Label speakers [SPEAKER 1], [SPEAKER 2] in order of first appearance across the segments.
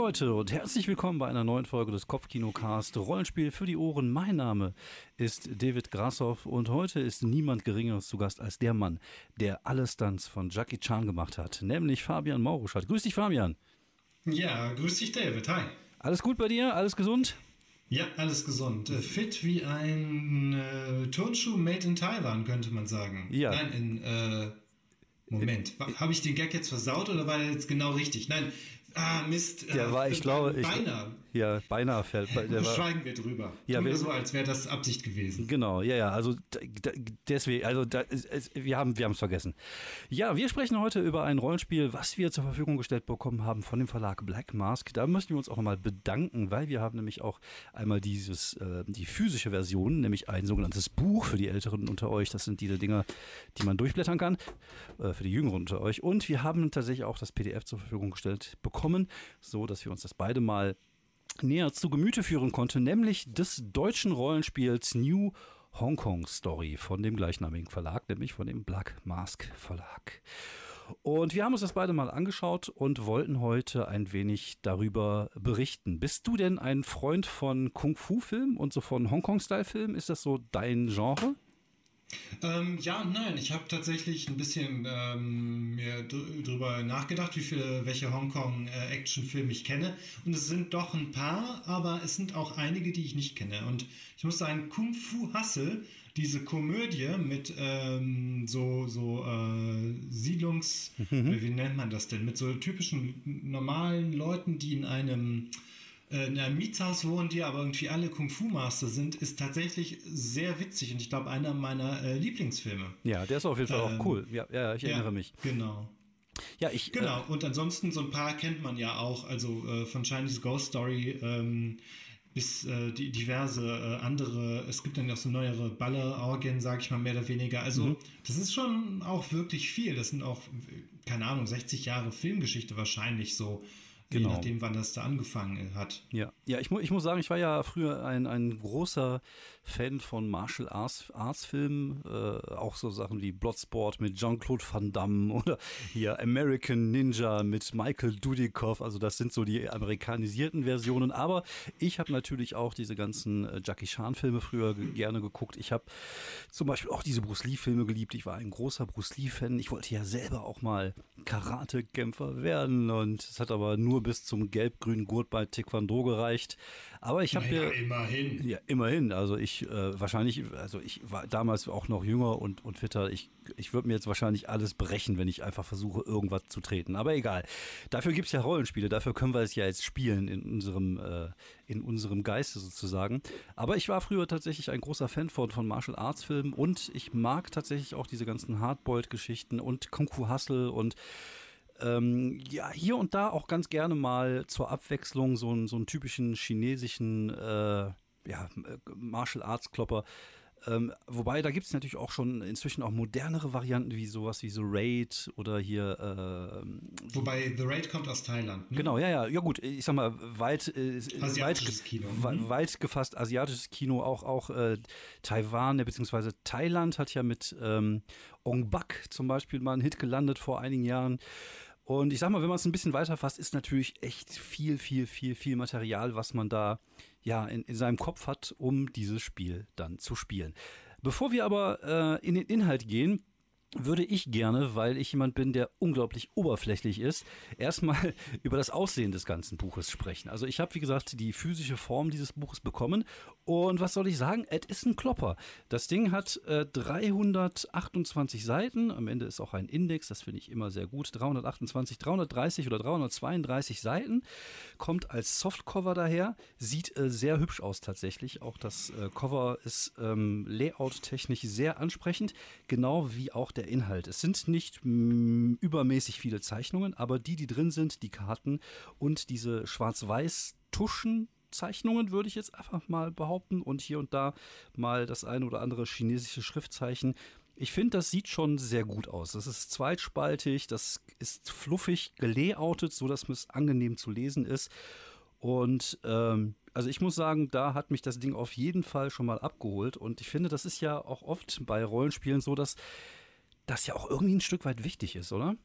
[SPEAKER 1] Hallo Leute und herzlich willkommen bei einer neuen Folge des Kopfkinocast Rollenspiel für die Ohren. Mein Name ist David Grassoff und heute ist niemand Geringeres zu Gast als der Mann, der alle Stunts von Jackie Chan gemacht hat, nämlich Fabian Mauruschat. Grüß dich, Fabian.
[SPEAKER 2] Ja, grüß dich, David. Hi.
[SPEAKER 1] Alles gut bei dir? Alles gesund?
[SPEAKER 2] Ja, alles gesund. Äh, fit wie ein äh, Turnschuh made in Taiwan, könnte man sagen.
[SPEAKER 1] Ja.
[SPEAKER 2] Nein, in. Äh, Moment, habe ich den Gag jetzt versaut oder war er jetzt genau richtig? Nein, Ah, Mist.
[SPEAKER 1] Der äh, war, ich glaube, ich,
[SPEAKER 2] beinahe.
[SPEAKER 1] Ja, beinahe fällt. Der
[SPEAKER 2] war, Schweigen wir drüber.
[SPEAKER 1] Ja,
[SPEAKER 2] Tun wir so, als wäre das Absicht gewesen.
[SPEAKER 1] Genau, ja, ja. Also deswegen, also da, wir haben, wir haben es vergessen. Ja, wir sprechen heute über ein Rollenspiel, was wir zur Verfügung gestellt bekommen haben von dem Verlag Black Mask. Da möchten wir uns auch mal bedanken, weil wir haben nämlich auch einmal dieses, äh, die physische Version, nämlich ein sogenanntes Buch für die Älteren unter euch. Das sind diese Dinger, die man durchblättern kann, äh, für die Jüngeren unter euch. Und wir haben tatsächlich auch das PDF zur Verfügung gestellt bekommen bekommen, so dass wir uns das beide mal näher zu Gemüte führen konnten, nämlich des deutschen Rollenspiels New Hong Kong Story von dem gleichnamigen Verlag, nämlich von dem Black Mask Verlag. Und wir haben uns das beide mal angeschaut und wollten heute ein wenig darüber berichten. Bist du denn ein Freund von Kung-Fu-Filmen und so von Hongkong-Style-Filmen? Ist das so dein Genre?
[SPEAKER 2] Ähm, ja und nein, ich habe tatsächlich ein bisschen ähm, mir drüber nachgedacht, wie viele, welche Hongkong-Actionfilme äh, ich kenne. Und es sind doch ein paar, aber es sind auch einige, die ich nicht kenne. Und ich muss sagen, Kung Fu Hustle, diese Komödie mit ähm, so, so äh, Siedlungs... Mhm. Wie nennt man das denn? Mit so typischen normalen Leuten, die in einem äh, in einem Mietshaus wohnen, die aber irgendwie alle Kung-Fu-Master sind, ist tatsächlich sehr witzig und ich glaube einer meiner äh, Lieblingsfilme.
[SPEAKER 1] Ja, der ist auf jeden Fall ähm, auch cool. Ja, ja ich erinnere ja, mich.
[SPEAKER 2] Genau.
[SPEAKER 1] Ja, ich.
[SPEAKER 2] Genau, äh, und ansonsten so ein paar kennt man ja auch, also äh, von Chinese Ghost Story ähm, bis äh, die diverse äh, andere, es gibt dann noch so neuere Ballerorgien, sag ich mal, mehr oder weniger. Also, mhm. das ist schon auch wirklich viel. Das sind auch, keine Ahnung, 60 Jahre Filmgeschichte wahrscheinlich so. Genau. Je nachdem, wann das da angefangen hat.
[SPEAKER 1] Ja, ja ich, mu ich muss sagen, ich war ja früher ein, ein großer Fan von Martial Arts, Arts Filmen. Äh, auch so Sachen wie Bloodsport mit Jean-Claude Van Damme oder hier American Ninja mit Michael Dudikoff. Also, das sind so die amerikanisierten Versionen. Aber ich habe natürlich auch diese ganzen äh, Jackie Chan-Filme früher gerne geguckt. Ich habe zum Beispiel auch diese Bruce Lee-Filme geliebt. Ich war ein großer Bruce Lee-Fan. Ich wollte ja selber auch mal Karate-Kämpfer werden und es hat aber nur bis zum gelb-grünen Gurt bei Taekwondo gereicht. Aber ich habe
[SPEAKER 2] naja, ja immerhin.
[SPEAKER 1] Ja, immerhin. Also ich äh, wahrscheinlich, also ich war damals auch noch jünger und, und fitter. Ich, ich würde mir jetzt wahrscheinlich alles brechen, wenn ich einfach versuche, irgendwas zu treten. Aber egal. Dafür gibt es ja Rollenspiele, dafür können wir es ja jetzt spielen in unserem, äh, in unserem Geiste sozusagen. Aber ich war früher tatsächlich ein großer Fan von, von Martial Arts Filmen und ich mag tatsächlich auch diese ganzen Hardboiled-Geschichten und Kung Fu Hustle und ähm, ja, hier und da auch ganz gerne mal zur Abwechslung so, einen, so einen typischen chinesischen äh, ja, Martial Arts Klopper. Ähm, wobei, da gibt es natürlich auch schon inzwischen auch modernere Varianten, wie sowas wie The Raid oder hier. Äh,
[SPEAKER 2] wobei The Raid kommt aus Thailand.
[SPEAKER 1] Ne? Genau, ja, ja. Ja, gut, ich sag mal, weit,
[SPEAKER 2] äh,
[SPEAKER 1] weit,
[SPEAKER 2] Kino.
[SPEAKER 1] Mhm. Weit gefasst asiatisches Kino, auch, auch äh, Taiwan, beziehungsweise Thailand hat ja mit ähm, Ong Bak zum Beispiel mal einen Hit gelandet vor einigen Jahren. Und ich sag mal, wenn man es ein bisschen weiter fasst, ist natürlich echt viel, viel, viel, viel Material, was man da ja in, in seinem Kopf hat, um dieses Spiel dann zu spielen. Bevor wir aber äh, in den Inhalt gehen, würde ich gerne, weil ich jemand bin, der unglaublich oberflächlich ist, erstmal über das Aussehen des ganzen Buches sprechen. Also ich habe, wie gesagt, die physische Form dieses Buches bekommen. Und was soll ich sagen? Es ist ein Klopper. Das Ding hat äh, 328 Seiten, am Ende ist auch ein Index, das finde ich immer sehr gut, 328, 330 oder 332 Seiten, kommt als Softcover daher, sieht äh, sehr hübsch aus tatsächlich, auch das äh, Cover ist ähm, layout-technisch sehr ansprechend, genau wie auch der der Inhalt. Es sind nicht mh, übermäßig viele Zeichnungen, aber die, die drin sind, die Karten und diese Schwarz-Weiß-Tuschen, Zeichnungen, würde ich jetzt einfach mal behaupten. Und hier und da mal das eine oder andere chinesische Schriftzeichen. Ich finde, das sieht schon sehr gut aus. Das ist zweitspaltig, das ist fluffig gelayoutet, sodass es angenehm zu lesen ist. Und ähm, also ich muss sagen, da hat mich das Ding auf jeden Fall schon mal abgeholt. Und ich finde, das ist ja auch oft bei Rollenspielen so, dass das ja auch irgendwie ein Stück weit wichtig ist, oder?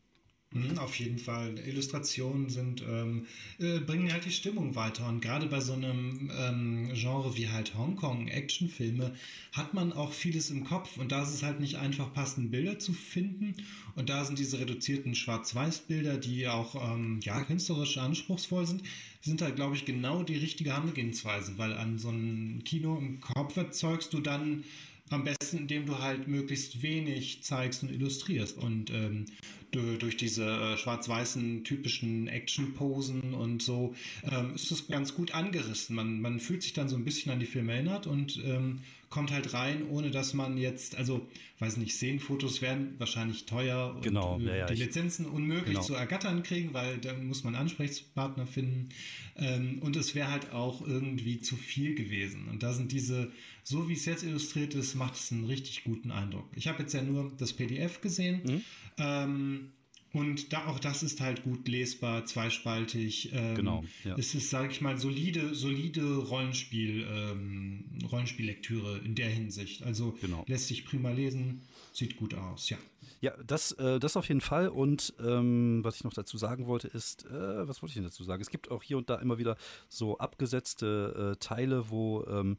[SPEAKER 2] Mhm, auf jeden Fall. Illustrationen sind, ähm, äh, bringen halt die Stimmung weiter. Und gerade bei so einem ähm, Genre wie halt Hongkong-Actionfilme hat man auch vieles im Kopf. Und da ist es halt nicht einfach, passende Bilder zu finden. Und da sind diese reduzierten Schwarz-Weiß-Bilder, die auch ähm, ja, künstlerisch anspruchsvoll sind, sind halt, glaube ich, genau die richtige Herangehensweise. Weil an so einem Kino im Kopf erzeugst du dann am besten, indem du halt möglichst wenig zeigst und illustrierst. Und ähm, durch diese äh, schwarz-weißen typischen Action-Posen und so ähm, ist es ganz gut angerissen. Man, man fühlt sich dann so ein bisschen an die Filme erinnert und ähm, kommt halt rein, ohne dass man jetzt, also weiß nicht, Szenenfotos werden wahrscheinlich teuer
[SPEAKER 1] genau,
[SPEAKER 2] und
[SPEAKER 1] ja, ja,
[SPEAKER 2] die Lizenzen unmöglich genau. zu ergattern kriegen, weil dann muss man Ansprechpartner finden. Ähm, und es wäre halt auch irgendwie zu viel gewesen. Und da sind diese, so wie es jetzt illustriert ist, macht es einen richtig guten Eindruck. Ich habe jetzt ja nur das PDF gesehen. Mhm. Ähm, und da, auch das ist halt gut lesbar, zweispaltig. Ähm, genau. Ja. Es ist, sage ich mal, solide, solide Rollenspiel, ähm, Rollenspiellektüre in der Hinsicht. Also genau. lässt sich prima lesen, sieht gut aus, ja.
[SPEAKER 1] Ja, das, äh, das auf jeden Fall. Und ähm, was ich noch dazu sagen wollte, ist, äh, was wollte ich denn dazu sagen? Es gibt auch hier und da immer wieder so abgesetzte äh, Teile, wo ähm,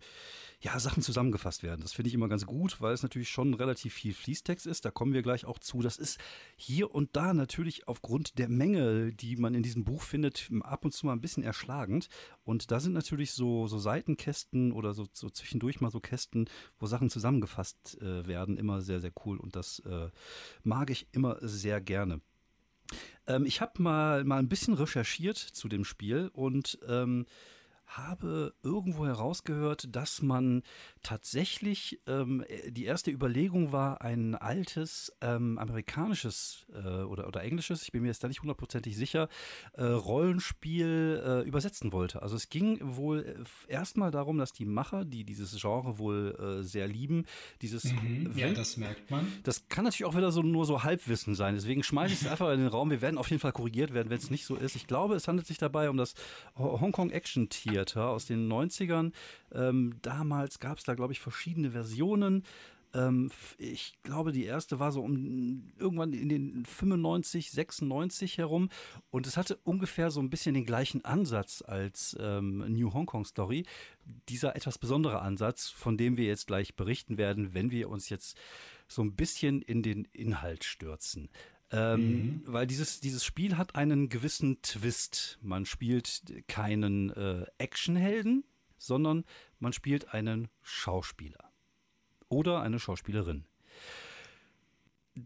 [SPEAKER 1] ja, Sachen zusammengefasst werden. Das finde ich immer ganz gut, weil es natürlich schon relativ viel Fließtext ist. Da kommen wir gleich auch zu. Das ist hier und da natürlich aufgrund der Menge, die man in diesem Buch findet, ab und zu mal ein bisschen erschlagend. Und da sind natürlich so, so Seitenkästen oder so, so zwischendurch mal so Kästen, wo Sachen zusammengefasst äh, werden, immer sehr, sehr cool. Und das äh, mag ich immer sehr gerne. Ähm, ich habe mal, mal ein bisschen recherchiert zu dem Spiel und ähm, habe irgendwo herausgehört, dass man tatsächlich, ähm, die erste Überlegung war, ein altes ähm, amerikanisches äh, oder, oder englisches, ich bin mir jetzt da nicht hundertprozentig sicher, äh, Rollenspiel äh, übersetzen wollte. Also es ging wohl äh, erstmal darum, dass die Macher, die dieses Genre wohl äh, sehr lieben, dieses...
[SPEAKER 2] Mhm, ja, das merkt man.
[SPEAKER 1] Das kann natürlich auch wieder so nur so Halbwissen sein, deswegen schmeiße ich es einfach in den Raum. Wir werden auf jeden Fall korrigiert werden, wenn es nicht so ist. Ich glaube, es handelt sich dabei um das Hongkong Action Theater aus den 90ern. Ähm, damals gab es da, glaube ich, verschiedene Versionen. Ähm, ich glaube, die erste war so um irgendwann in den 95, 96 herum. Und es hatte ungefähr so ein bisschen den gleichen Ansatz als ähm, New Hong Kong Story. Dieser etwas besondere Ansatz, von dem wir jetzt gleich berichten werden, wenn wir uns jetzt so ein bisschen in den Inhalt stürzen. Ähm, mhm. Weil dieses, dieses Spiel hat einen gewissen Twist. Man spielt keinen äh, Actionhelden, sondern man spielt einen Schauspieler oder eine Schauspielerin.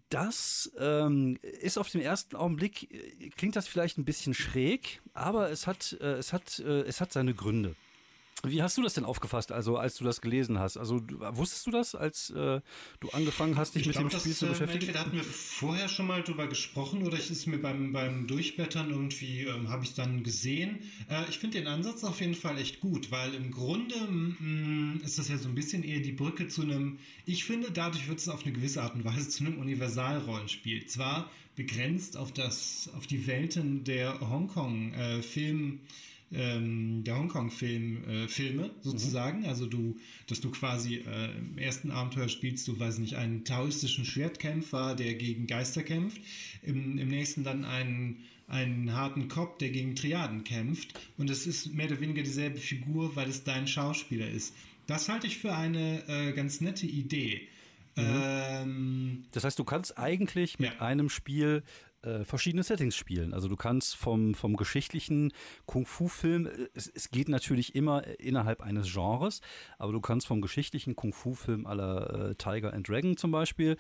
[SPEAKER 1] Das ähm, ist auf den ersten Augenblick, äh, klingt das vielleicht ein bisschen schräg, aber es hat, äh, es hat, äh, es hat seine Gründe. Wie hast du das denn aufgefasst, also als du das gelesen hast? Also wusstest du das, als äh, du angefangen hast, dich ich mit glaub, dem Spiel das, zu äh, beschäftigen?
[SPEAKER 2] Entweder hatten wir vorher schon mal drüber gesprochen oder ich ist mir beim, beim Durchblättern irgendwie, ähm, habe ich dann gesehen. Äh, ich finde den Ansatz auf jeden Fall echt gut, weil im Grunde mh, ist das ja so ein bisschen eher die Brücke zu einem, ich finde, dadurch wird es auf eine gewisse Art und Weise zu einem Universalrollenspiel. Zwar begrenzt auf das, auf die Welten der Hongkong-Film- äh, ähm, der Hongkong-Film, äh, Filme sozusagen. Mhm. Also du, dass du quasi äh, im ersten Abenteuer spielst, du weiß nicht, einen taoistischen Schwertkämpfer, der gegen Geister kämpft. Im, im nächsten dann einen einen harten Kopf, der gegen Triaden kämpft. Und es ist mehr oder weniger dieselbe Figur, weil es dein Schauspieler ist. Das halte ich für eine äh, ganz nette Idee.
[SPEAKER 1] Mhm. Ähm, das heißt, du kannst eigentlich mit ja. einem Spiel äh, verschiedene Settings spielen. Also du kannst vom, vom geschichtlichen Kung-Fu-Film, äh, es, es, geht natürlich immer innerhalb eines Genres, aber du kannst vom geschichtlichen Kung-Fu-Film aller äh, Tiger and Dragon zum Beispiel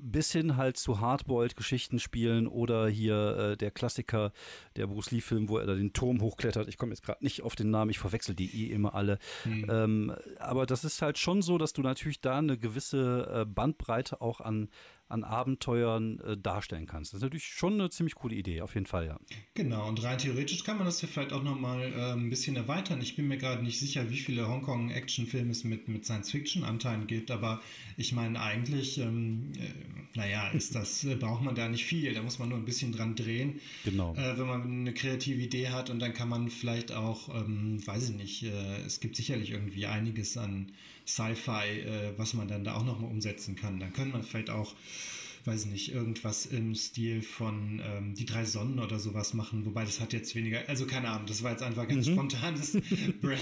[SPEAKER 1] bis hin halt zu Hardboiled-Geschichten spielen oder hier äh, der Klassiker, der Bruce Lee-Film, wo er da den Turm hochklettert. Ich komme jetzt gerade nicht auf den Namen, ich verwechsel die eh immer alle. Mhm. Ähm, aber das ist halt schon so, dass du natürlich da eine gewisse äh, Bandbreite auch an, an Abenteuern äh, darstellen kannst. Das ist natürlich schon eine ziemlich coole Idee, auf jeden Fall, ja.
[SPEAKER 2] Genau, und rein theoretisch kann man das ja vielleicht auch nochmal äh, ein bisschen erweitern. Ich bin mir gerade nicht sicher, wie viele Hongkong-Actionfilme es mit, mit Science-Fiction-Anteilen gibt, aber ich meine eigentlich, ähm, äh, naja, ist das, äh, braucht man da nicht viel, da muss man nur ein bisschen dran drehen.
[SPEAKER 1] Genau.
[SPEAKER 2] Äh, wenn man eine kreative Idee hat und dann kann man vielleicht auch, ähm, weiß ich nicht, äh, es gibt sicherlich irgendwie einiges an Sci-Fi, was man dann da auch nochmal umsetzen kann. Dann könnte man vielleicht auch weiß nicht, irgendwas im Stil von ähm, Die drei Sonnen oder sowas machen, wobei das hat jetzt weniger, also keine Ahnung, das war jetzt einfach ganz mhm. spontanes
[SPEAKER 1] Brain.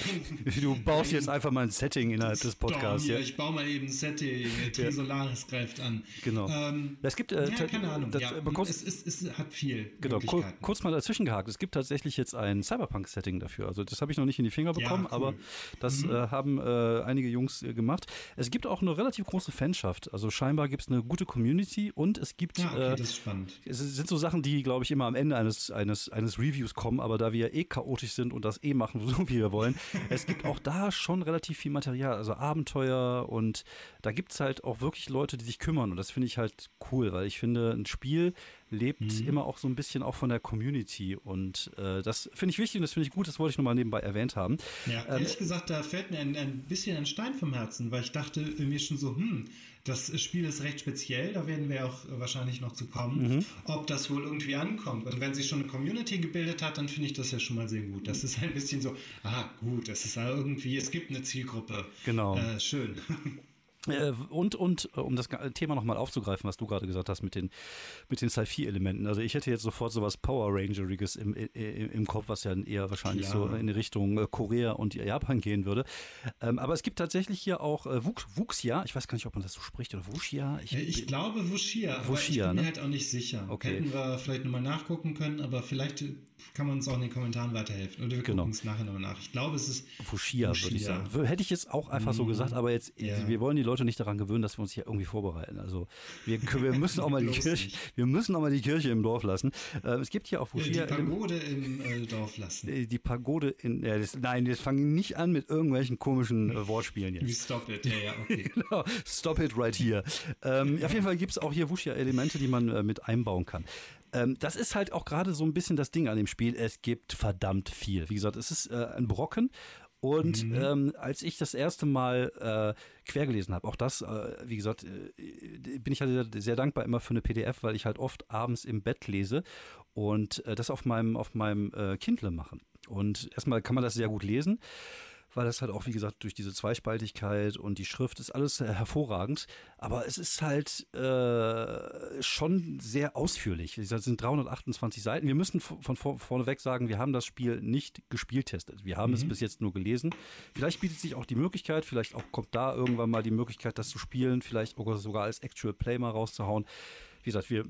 [SPEAKER 1] Du baust jetzt einfach mal ein Setting innerhalb des Podcasts.
[SPEAKER 2] Ja, ich baue mal eben ein Setting, Trisolaris greift an.
[SPEAKER 1] Genau. Ähm, es gibt,
[SPEAKER 2] äh, ja, keine Ahnung, das, ja, kurz, es, es, es, hat viel
[SPEAKER 1] Genau, kurz mal dazwischen gehakt, es gibt tatsächlich jetzt ein Cyberpunk-Setting dafür, also das habe ich noch nicht in die Finger bekommen, ja, cool. aber das mhm. äh, haben äh, einige Jungs äh, gemacht. Es gibt auch eine relativ große Fanschaft, also scheinbar gibt es eine gute Community und es gibt,
[SPEAKER 2] ja, okay, äh, das ist spannend.
[SPEAKER 1] es sind so Sachen, die, glaube ich, immer am Ende eines, eines, eines Reviews kommen, aber da wir eh chaotisch sind und das eh machen, so wie wir wollen, es gibt auch da schon relativ viel Material, also Abenteuer und da gibt es halt auch wirklich Leute, die sich kümmern und das finde ich halt cool, weil ich finde, ein Spiel lebt mhm. immer auch so ein bisschen auch von der Community. Und äh, das finde ich wichtig und das finde ich gut, das wollte ich nochmal nebenbei erwähnt haben.
[SPEAKER 2] Ja, ähm, ehrlich gesagt, da fällt mir ein, ein bisschen ein Stein vom Herzen, weil ich dachte mir schon so, hm, das Spiel ist recht speziell, da werden wir auch wahrscheinlich noch zu kommen, mhm. ob das wohl irgendwie ankommt. Und wenn sich schon eine Community gebildet hat, dann finde ich das ja schon mal sehr gut. Das ist ein bisschen so, ah gut, das ist irgendwie, es gibt eine Zielgruppe.
[SPEAKER 1] Genau.
[SPEAKER 2] Äh, schön.
[SPEAKER 1] Äh, und, und äh, um das Thema nochmal aufzugreifen, was du gerade gesagt hast mit den, mit den Sci-Fi-Elementen. Also ich hätte jetzt sofort sowas Power Rangeriges im, im, im Kopf, was ja eher wahrscheinlich ja. so in die Richtung äh, Korea und Japan gehen würde. Ähm, aber es gibt tatsächlich hier auch äh, Wuxia. Ich weiß gar nicht, ob man das so spricht oder Wuxia.
[SPEAKER 2] Ich, ich glaube Wuxia, aber ich bin mir ne? halt auch nicht sicher. Okay. Hätten wir vielleicht nochmal nachgucken können, aber vielleicht kann man uns auch in den Kommentaren weiterhelfen. Oder wir genau. gucken es nachher nochmal nach. Ich glaube, es ist
[SPEAKER 1] Fushia, würde ich sagen. Hätte ich jetzt auch einfach so gesagt, aber jetzt, ja. wir wollen die Leute nicht daran gewöhnen, dass wir uns hier irgendwie vorbereiten. Also wir, wir müssen auch mal die Kirche, wir müssen auch mal die Kirche im Dorf lassen. Äh, es gibt hier auch
[SPEAKER 2] Fushia. Die Pagode im, im äh, Dorf lassen. Äh,
[SPEAKER 1] die Pagode in, äh, das, nein, jetzt fangen nicht an mit irgendwelchen komischen äh, Wortspielen jetzt.
[SPEAKER 2] Stop it, ja, ja, okay. genau,
[SPEAKER 1] stop it right here. Ähm, auf jeden Fall gibt es auch hier Wushia-Elemente, die man äh, mit einbauen kann. Ähm, das ist halt auch gerade so ein bisschen das Ding an dem Spiel. Es gibt verdammt viel. Wie gesagt, es ist äh, ein Brocken. Und mhm. ähm, als ich das erste Mal äh, quer gelesen habe, auch das, äh, wie gesagt, äh, bin ich halt sehr dankbar immer für eine PDF, weil ich halt oft abends im Bett lese und äh, das auf meinem, auf meinem äh, Kindle machen. Und erstmal kann man das sehr gut lesen weil das halt auch, wie gesagt, durch diese Zweispaltigkeit und die Schrift ist alles hervorragend. Aber es ist halt äh, schon sehr ausführlich. Das sind 328 Seiten. Wir müssen von vor, vorneweg sagen, wir haben das Spiel nicht gespielt testet. Wir haben mhm. es bis jetzt nur gelesen. Vielleicht bietet sich auch die Möglichkeit, vielleicht auch kommt da irgendwann mal die Möglichkeit, das zu spielen, vielleicht sogar als Actual Play mal rauszuhauen. Wie gesagt, wir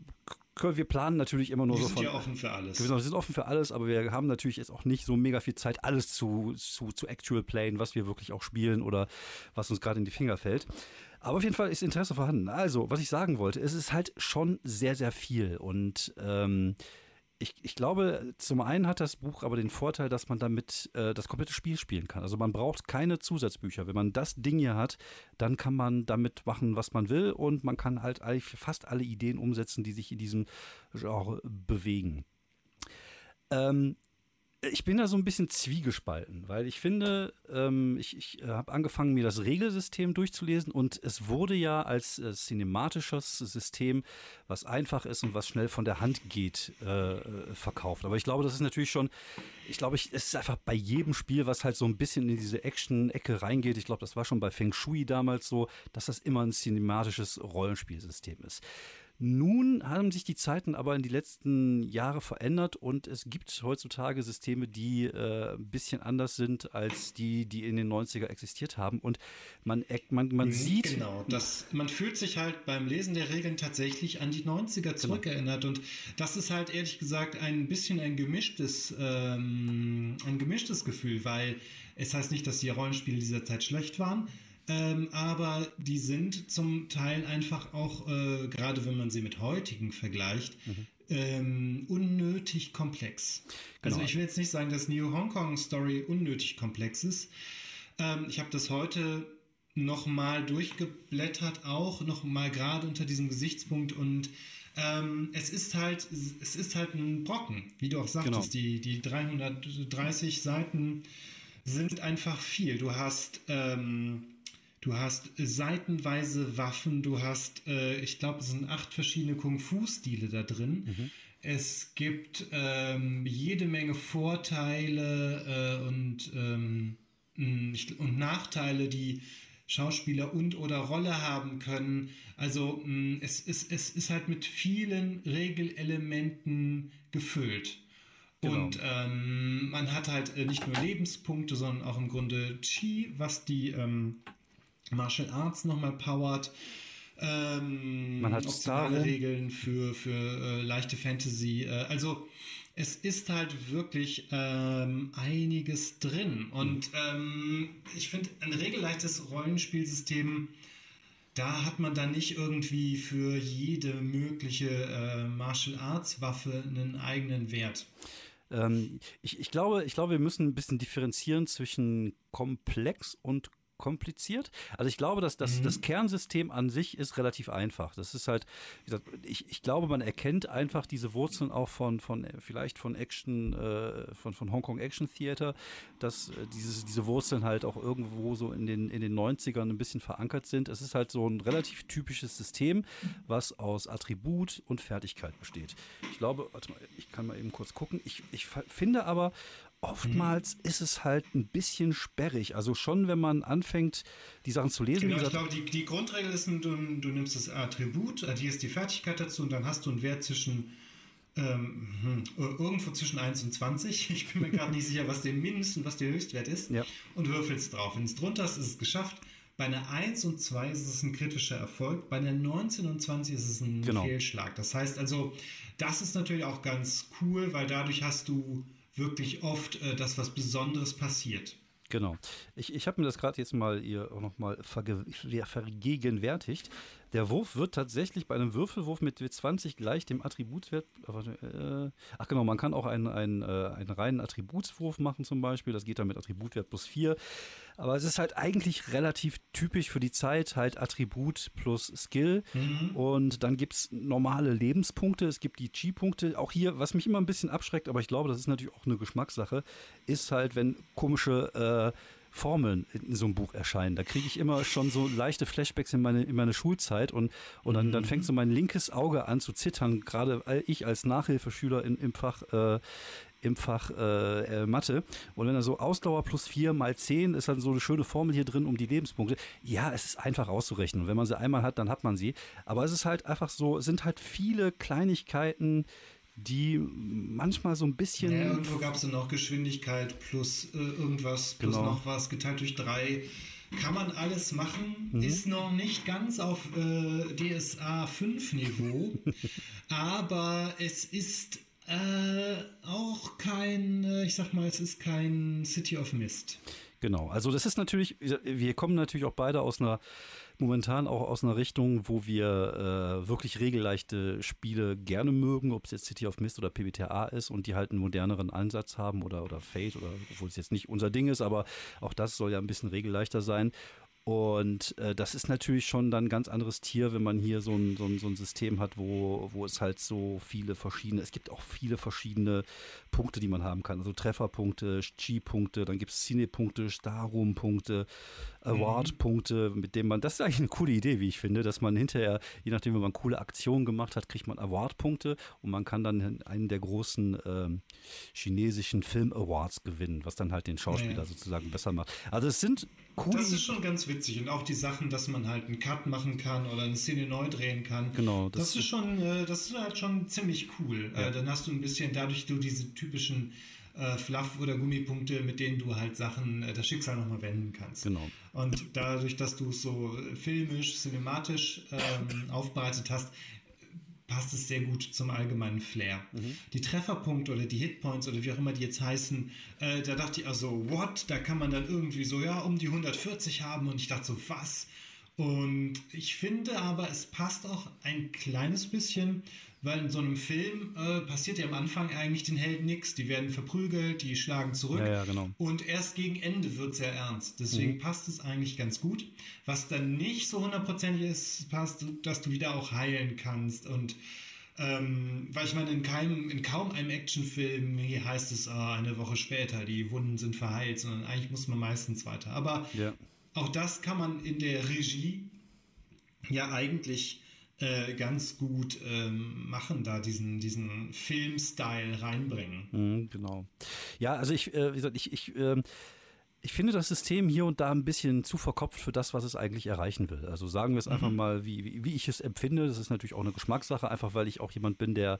[SPEAKER 1] wir planen natürlich immer nur
[SPEAKER 2] wir
[SPEAKER 1] so von.
[SPEAKER 2] Wir sind ja offen für alles.
[SPEAKER 1] Wir sind offen für alles, aber wir haben natürlich jetzt auch nicht so mega viel Zeit, alles zu, zu, zu actual playen, was wir wirklich auch spielen oder was uns gerade in die Finger fällt. Aber auf jeden Fall ist Interesse vorhanden. Also, was ich sagen wollte, es ist halt schon sehr, sehr viel und ähm, ich, ich glaube, zum einen hat das Buch aber den Vorteil, dass man damit äh, das komplette Spiel spielen kann. Also man braucht keine Zusatzbücher. Wenn man das Ding hier hat, dann kann man damit machen, was man will und man kann halt fast alle Ideen umsetzen, die sich in diesem Genre bewegen. Ähm, ich bin da so ein bisschen zwiegespalten, weil ich finde, ähm, ich, ich äh, habe angefangen, mir das Regelsystem durchzulesen und es wurde ja als äh, cinematisches System, was einfach ist und was schnell von der Hand geht, äh, verkauft. Aber ich glaube, das ist natürlich schon, ich glaube, ich, es ist einfach bei jedem Spiel, was halt so ein bisschen in diese Action-Ecke reingeht. Ich glaube, das war schon bei Feng Shui damals so, dass das immer ein cinematisches Rollenspielsystem ist. Nun haben sich die Zeiten aber in die letzten Jahre verändert und es gibt heutzutage Systeme, die äh, ein bisschen anders sind als die, die in den 90er existiert haben. Und man, man, man mhm, sieht.
[SPEAKER 2] Genau, das, man fühlt sich halt beim Lesen der Regeln tatsächlich an die 90er genau. zurückerinnert. Genau. Und das ist halt ehrlich gesagt ein bisschen ein gemischtes, ähm, ein gemischtes Gefühl, weil es heißt nicht, dass die Rollenspiele dieser Zeit schlecht waren. Ähm, aber die sind zum Teil einfach auch, äh, gerade wenn man sie mit heutigen vergleicht, mhm. ähm, unnötig komplex. Genau. Also ich will jetzt nicht sagen, dass New Hong Kong Story unnötig komplex ist. Ähm, ich habe das heute nochmal durchgeblättert, auch nochmal gerade unter diesem Gesichtspunkt und ähm, es ist halt, es ist halt ein Brocken, wie du auch sagtest, genau. die, die 330 Seiten sind einfach viel. Du hast ähm, Du hast seitenweise Waffen, du hast, äh, ich glaube, es sind acht verschiedene Kung-Fu-Stile da drin. Mhm. Es gibt ähm, jede Menge Vorteile äh, und, ähm, und Nachteile, die Schauspieler und oder Rolle haben können. Also mh, es, es, es ist halt mit vielen Regelelementen gefüllt. Genau. Und ähm, man hat halt äh, nicht nur Lebenspunkte, sondern auch im Grunde Chi, was die ähm, Martial Arts nochmal powert. Ähm,
[SPEAKER 1] man hat optionale
[SPEAKER 2] Regeln für, für äh, leichte Fantasy. Äh, also es ist halt wirklich ähm, einiges drin. Und ähm, ich finde, ein regelleichtes Rollenspielsystem, da hat man dann nicht irgendwie für jede mögliche äh, Martial Arts Waffe einen eigenen Wert.
[SPEAKER 1] Ähm, ich, ich, glaube, ich glaube, wir müssen ein bisschen differenzieren zwischen komplex und kompliziert. Also ich glaube, dass das, mhm. das Kernsystem an sich ist relativ einfach. Das ist halt, wie gesagt, ich, ich glaube, man erkennt einfach diese Wurzeln auch von, von vielleicht von Action, äh, von, von Hongkong Action Theater, dass äh, dieses, diese Wurzeln halt auch irgendwo so in den, in den 90ern ein bisschen verankert sind. Es ist halt so ein relativ typisches System, was aus Attribut und Fertigkeit besteht. Ich glaube, warte mal, ich kann mal eben kurz gucken. Ich, ich finde aber, oftmals mhm. ist es halt ein bisschen sperrig. Also schon, wenn man anfängt, die Sachen zu lesen.
[SPEAKER 2] Genau, ich glaube, die, die Grundregel ist, du, du nimmst das Attribut, addierst die Fertigkeit dazu und dann hast du einen Wert zwischen ähm, hm, irgendwo zwischen 1 und 20. Ich bin mir gerade nicht sicher, was der Mindest- und was der Höchstwert ist. Ja. Und würfelst drauf. Wenn es drunter ist, ist es geschafft. Bei einer 1 und 2 ist es ein kritischer Erfolg. Bei einer 19 und 20 ist es ein genau. Fehlschlag. Das heißt also, das ist natürlich auch ganz cool, weil dadurch hast du wirklich oft, äh, dass was Besonderes passiert.
[SPEAKER 1] Genau. Ich, ich habe mir das gerade jetzt mal hier auch nochmal vergegenwärtigt. Der Wurf wird tatsächlich bei einem Würfelwurf mit W20 gleich dem Attributswert. Äh, ach genau, man kann auch einen, einen, äh, einen reinen Attributswurf machen zum Beispiel. Das geht dann mit Attributwert plus 4. Aber es ist halt eigentlich relativ typisch für die Zeit, halt Attribut plus Skill. Mhm. Und dann gibt es normale Lebenspunkte, es gibt die Chi-Punkte. Auch hier, was mich immer ein bisschen abschreckt, aber ich glaube, das ist natürlich auch eine Geschmackssache, ist halt, wenn komische äh, Formeln in so einem Buch erscheinen. Da kriege ich immer schon so leichte Flashbacks in meine, in meine Schulzeit und, und dann, dann fängt so mein linkes Auge an zu zittern, gerade ich als Nachhilfeschüler in, im Fach äh, im Fach äh, äh, Mathe. Und wenn er so Ausdauer plus 4 mal 10 ist dann so eine schöne Formel hier drin um die Lebenspunkte. Ja, es ist einfach auszurechnen. Und wenn man sie einmal hat, dann hat man sie. Aber es ist halt einfach so, es sind halt viele Kleinigkeiten, die manchmal so ein bisschen. Ja,
[SPEAKER 2] irgendwo gab es dann noch Geschwindigkeit plus äh, irgendwas, plus genau. noch was, geteilt durch drei. Kann man alles machen, mhm. ist noch nicht ganz auf äh, DSA 5 Niveau, aber es ist äh, auch kein, äh, ich sag mal, es ist kein City of Mist.
[SPEAKER 1] Genau, also das ist natürlich, wir kommen natürlich auch beide aus einer momentan auch aus einer Richtung, wo wir äh, wirklich regelleichte Spiele gerne mögen, ob es jetzt City of Mist oder PBTA ist und die halt einen moderneren Ansatz haben oder, oder Fate oder obwohl es jetzt nicht unser Ding ist, aber auch das soll ja ein bisschen regelleichter sein. Und äh, das ist natürlich schon dann ein ganz anderes Tier, wenn man hier so ein, so ein, so ein System hat, wo, wo es halt so viele verschiedene, es gibt auch viele verschiedene Punkte, die man haben kann. Also Trefferpunkte, Chi-Punkte, dann gibt es Cine-Punkte, Starum-Punkte, Award-Punkte, mit denen man, das ist eigentlich eine coole Idee, wie ich finde, dass man hinterher, je nachdem, wenn man coole Aktionen gemacht hat, kriegt man Award-Punkte und man kann dann einen der großen ähm, chinesischen Film-Awards gewinnen, was dann halt den Schauspieler ja. sozusagen besser macht. Also es sind coole.
[SPEAKER 2] Das ist schon ganz witzig und auch die Sachen, dass man halt einen Cut machen kann oder eine Szene neu drehen kann.
[SPEAKER 1] Genau.
[SPEAKER 2] Das, das ist schon, äh, das ist halt schon ziemlich cool. Ja. Äh, dann hast du ein bisschen, dadurch du diese typischen äh, Fluff- oder Gummipunkte, mit denen du halt Sachen, äh, das Schicksal nochmal wenden kannst.
[SPEAKER 1] Genau.
[SPEAKER 2] Und dadurch, dass du es so filmisch, cinematisch ähm, aufbereitet hast, passt es sehr gut zum allgemeinen Flair. Mhm. Die Trefferpunkte oder die Hitpoints oder wie auch immer die jetzt heißen, äh, da dachte ich also, what? Da kann man dann irgendwie so, ja, um die 140 haben und ich dachte so, was? Und ich finde aber, es passt auch ein kleines bisschen weil in so einem Film äh, passiert ja am Anfang eigentlich den Helden nichts. Die werden verprügelt, die schlagen zurück.
[SPEAKER 1] Ja, ja, genau.
[SPEAKER 2] Und erst gegen Ende wird es sehr ernst. Deswegen mhm. passt es eigentlich ganz gut. Was dann nicht so hundertprozentig ist, passt, dass du wieder auch heilen kannst. Und ähm, weil ich meine, in, keinem, in kaum einem Actionfilm hier heißt es ah, eine Woche später, die Wunden sind verheilt, sondern eigentlich muss man meistens weiter. Aber ja. auch das kann man in der Regie ja eigentlich äh, ganz gut ähm, machen, da diesen, diesen Film-Style reinbringen.
[SPEAKER 1] Mhm, genau. Ja, also ich, äh, wie gesagt, ich, ich äh, ich finde das System hier und da ein bisschen zu verkopft für das, was es eigentlich erreichen will. Also sagen wir es einfach mhm. mal, wie, wie, wie, ich es empfinde. Das ist natürlich auch eine Geschmackssache, einfach weil ich auch jemand bin, der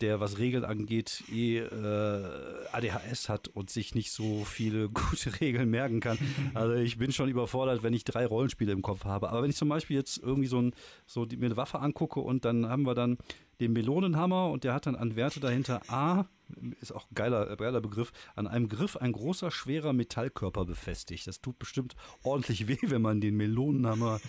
[SPEAKER 1] der, was Regeln angeht, eh äh, ADHS hat und sich nicht so viele gute Regeln merken kann. Also ich bin schon überfordert, wenn ich drei Rollenspiele im Kopf habe. Aber wenn ich zum Beispiel jetzt irgendwie so, ein, so die, mir eine Waffe angucke und dann haben wir dann den Melonenhammer und der hat dann an Werte dahinter A, ist auch ein geiler, geiler Begriff, an einem Griff ein großer, schwerer Metallkörper befestigt. Das tut bestimmt ordentlich weh, wenn man den Melonenhammer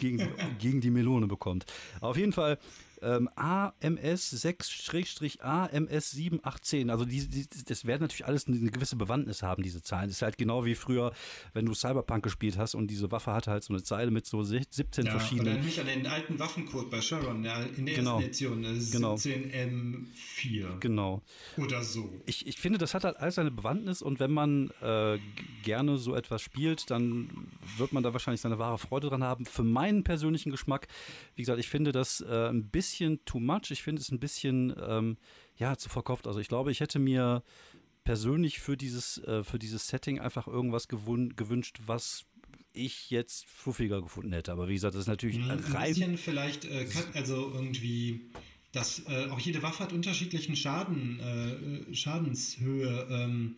[SPEAKER 1] gegen, gegen die Melone bekommt. Auf jeden Fall ähm, AMS 6-AMS 7810. Also die, die, das werden natürlich alles eine gewisse Bewandtnis haben, diese Zahlen. Das ist halt genau wie früher, wenn du Cyberpunk gespielt hast und diese Waffe hatte halt so eine Zeile mit so 17 ja, verschiedenen.
[SPEAKER 2] Oder mich an den alten Waffencode bei Sharon, ja, in der genau. ersten Edition, äh, 17M4.
[SPEAKER 1] Genau.
[SPEAKER 2] Oder so.
[SPEAKER 1] Ich, ich finde, das hat halt alles seine Bewandtnis und wenn man äh, gerne so etwas spielt, dann wird man da wahrscheinlich seine wahre Freude dran haben. Für meinen persönlichen Geschmack, wie gesagt, ich finde das äh, ein bisschen bisschen too much. Ich finde es ein bisschen, ähm, ja, zu verkauft. Also ich glaube, ich hätte mir persönlich für dieses, äh, für dieses Setting einfach irgendwas gewünscht, was ich jetzt fluffiger gefunden hätte. Aber wie gesagt, das ist natürlich
[SPEAKER 2] ein bisschen vielleicht, äh, also irgendwie, dass äh, auch jede Waffe hat unterschiedlichen Schaden, äh, Schadenshöhe. Ähm,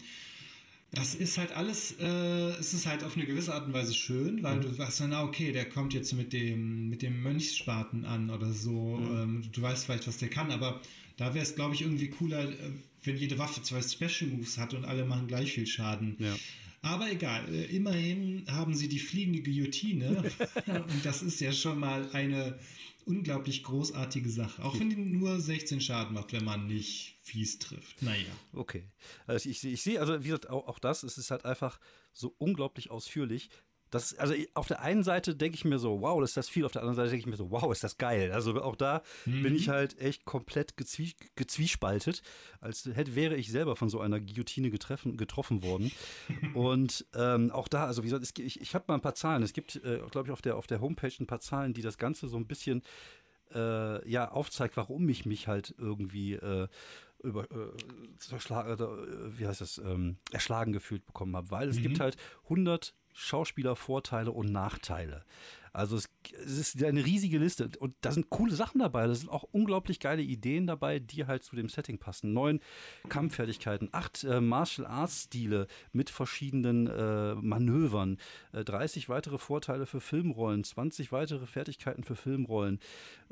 [SPEAKER 2] das ist halt alles, äh, es ist halt auf eine gewisse Art und Weise schön, weil mhm. du weißt dann, ah, okay, der kommt jetzt mit dem, mit dem Mönchsspaten an oder so. Mhm. Ähm, du weißt vielleicht, was der kann, aber da wäre es, glaube ich, irgendwie cooler, äh, wenn jede Waffe zwei Special Moves hat und alle machen gleich viel Schaden. Ja. Aber egal, äh, immerhin haben sie die fliegende Guillotine und das ist ja schon mal eine unglaublich großartige Sache. Auch wenn die nur 16 Schaden macht, wenn man nicht fies trifft. Naja.
[SPEAKER 1] Okay. Also ich, ich sehe, also wie gesagt, auch, auch das, es ist halt einfach so unglaublich ausführlich. Das, also auf der einen Seite denke ich mir so, wow, das ist das viel, auf der anderen Seite denke ich mir so, wow, ist das geil. Also auch da mhm. bin ich halt echt komplett gezwie, gezwiespaltet, als hätte, wäre ich selber von so einer Guillotine getreffen, getroffen worden. Und ähm, auch da, also wie gesagt, es, ich, ich habe mal ein paar Zahlen. Es gibt, äh, glaube ich, auf der, auf der Homepage ein paar Zahlen, die das Ganze so ein bisschen äh, ja, aufzeigt, warum ich mich halt irgendwie äh, über, äh, äh, wie heißt das, ähm, erschlagen gefühlt bekommen habe, weil es mhm. gibt halt 100 Schauspielervorteile und Nachteile. Also es, es, ist eine riesige Liste und da sind coole Sachen dabei. Da sind auch unglaublich geile Ideen dabei, die halt zu dem Setting passen. Neun Kampffertigkeiten, acht äh, Martial Arts Stile mit verschiedenen äh, Manövern, äh, 30 weitere Vorteile für Filmrollen, 20 weitere Fertigkeiten für Filmrollen,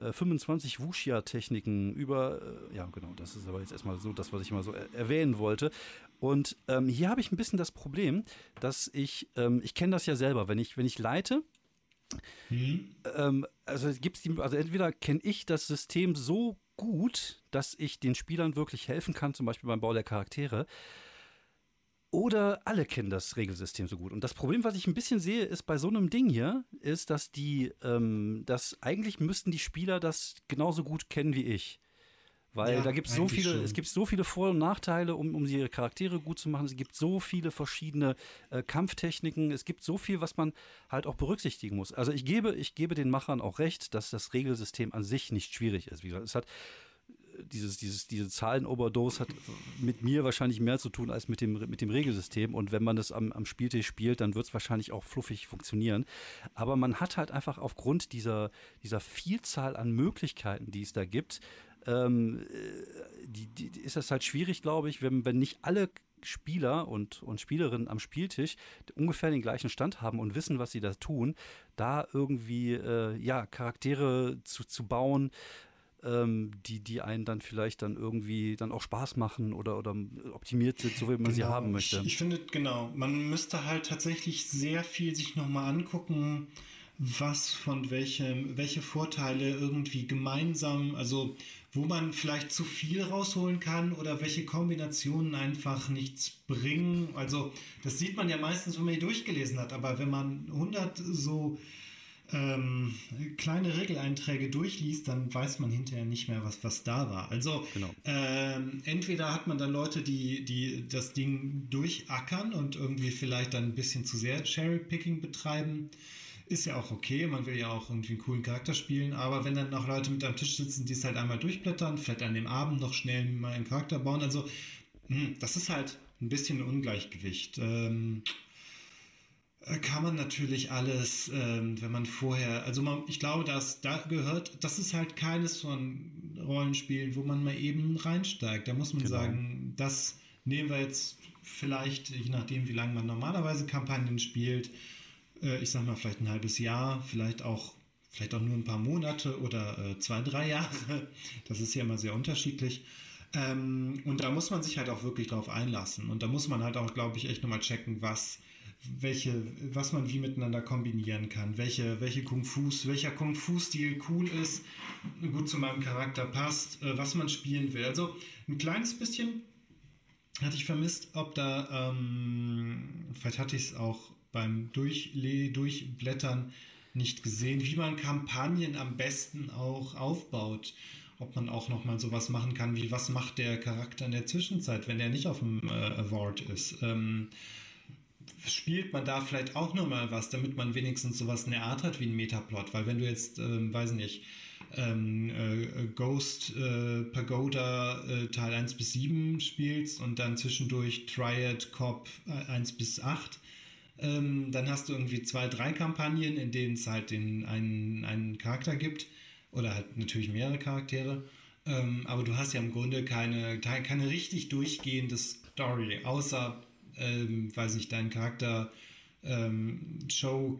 [SPEAKER 1] 25 äh, Wuxia-Techniken über, äh, ja genau, das ist aber jetzt erstmal so das, was ich mal so erwähnen wollte. Und ähm, hier habe ich ein bisschen das Problem, dass ich, ähm, ich kenne das ja selber, wenn ich, wenn ich leite, hm. Ähm, also gibt's die, also entweder kenne ich das System so gut, dass ich den Spielern wirklich helfen kann, zum Beispiel beim Bau der Charaktere. Oder alle kennen das Regelsystem so gut. Und das Problem, was ich ein bisschen sehe, ist bei so einem Ding hier, ist, dass die, ähm, dass eigentlich müssten die Spieler das genauso gut kennen wie ich. Weil ja, da gibt es so viele, schon. es gibt so viele Vor- und Nachteile, um, um ihre Charaktere gut zu machen. Es gibt so viele verschiedene äh, Kampftechniken. Es gibt so viel, was man halt auch berücksichtigen muss. Also ich gebe, ich gebe den Machern auch recht, dass das Regelsystem an sich nicht schwierig ist. Wie gesagt, es hat äh, dieses, dieses, diese Zahlen-Overdose hat mit mir wahrscheinlich mehr zu tun als mit dem, mit dem Regelsystem. Und wenn man das am, am Spieltisch spielt, dann wird es wahrscheinlich auch fluffig funktionieren. Aber man hat halt einfach aufgrund dieser, dieser Vielzahl an Möglichkeiten, die es da gibt, ähm, äh, die, die, ist das halt schwierig, glaube ich, wenn, wenn nicht alle Spieler und, und Spielerinnen am Spieltisch ungefähr den gleichen Stand haben und wissen, was sie da tun, da irgendwie äh, ja, Charaktere zu, zu bauen, ähm, die, die einen dann vielleicht dann irgendwie dann auch Spaß machen oder, oder optimiert sind, so wie man genau. sie haben möchte.
[SPEAKER 2] Ich, ich finde, genau, man müsste halt tatsächlich sehr viel sich nochmal angucken, was von welchem, welche Vorteile irgendwie gemeinsam, also wo man vielleicht zu viel rausholen kann oder welche Kombinationen einfach nichts bringen. Also das sieht man ja meistens, wenn man die durchgelesen hat, aber wenn man 100 so ähm, kleine Regeleinträge durchliest, dann weiß man hinterher nicht mehr, was, was da war. Also genau. ähm, entweder hat man dann Leute, die, die das Ding durchackern und irgendwie vielleicht dann ein bisschen zu sehr Cherry-Picking betreiben ist ja auch okay, man will ja auch irgendwie einen coolen Charakter spielen, aber wenn dann noch Leute mit am Tisch sitzen, die es halt einmal durchblättern, vielleicht an dem Abend noch schnell mal einen Charakter bauen, also hm, das ist halt ein bisschen ein Ungleichgewicht. Ähm, äh, kann man natürlich alles, ähm, wenn man vorher, also man, ich glaube, dass da gehört, das ist halt keines von Rollenspielen, wo man mal eben reinsteigt. Da muss man genau. sagen, das nehmen wir jetzt vielleicht, je nachdem, wie lange man normalerweise Kampagnen spielt, äh, ich sag mal vielleicht ein halbes Jahr, vielleicht auch vielleicht auch nur ein paar Monate oder äh, zwei, drei Jahre. Das ist ja immer sehr unterschiedlich. Ähm, und da muss man sich halt auch wirklich drauf einlassen. Und da muss man halt auch, glaube ich, echt nochmal checken, was, welche, was man wie miteinander kombinieren kann, welche, welche Kung Fu, welcher Kung Fu-Stil cool ist, gut zu meinem Charakter passt, äh, was man spielen will. Also ein kleines bisschen hatte ich vermisst, ob da, ähm, vielleicht hatte ich es auch beim Durchle Durchblättern nicht gesehen, wie man Kampagnen am besten auch aufbaut. Ob man auch nochmal sowas machen kann, wie was macht der Charakter in der Zwischenzeit, wenn er nicht auf dem äh, Award ist. Ähm, spielt man da vielleicht auch nochmal was, damit man wenigstens sowas in der Art hat wie ein Metaplot, weil wenn du jetzt, ähm, weiß nicht, ähm, äh, Ghost äh, Pagoda äh, Teil 1 bis 7 spielst und dann zwischendurch Triad Cop 1 äh, bis 8, ähm, dann hast du irgendwie zwei, drei Kampagnen, in denen es halt den, einen, einen Charakter gibt oder halt natürlich mehrere Charaktere. Ähm, aber du hast ja im Grunde keine, keine richtig durchgehende Story, außer, ähm, weiß ich, dein Charakter ähm, Joe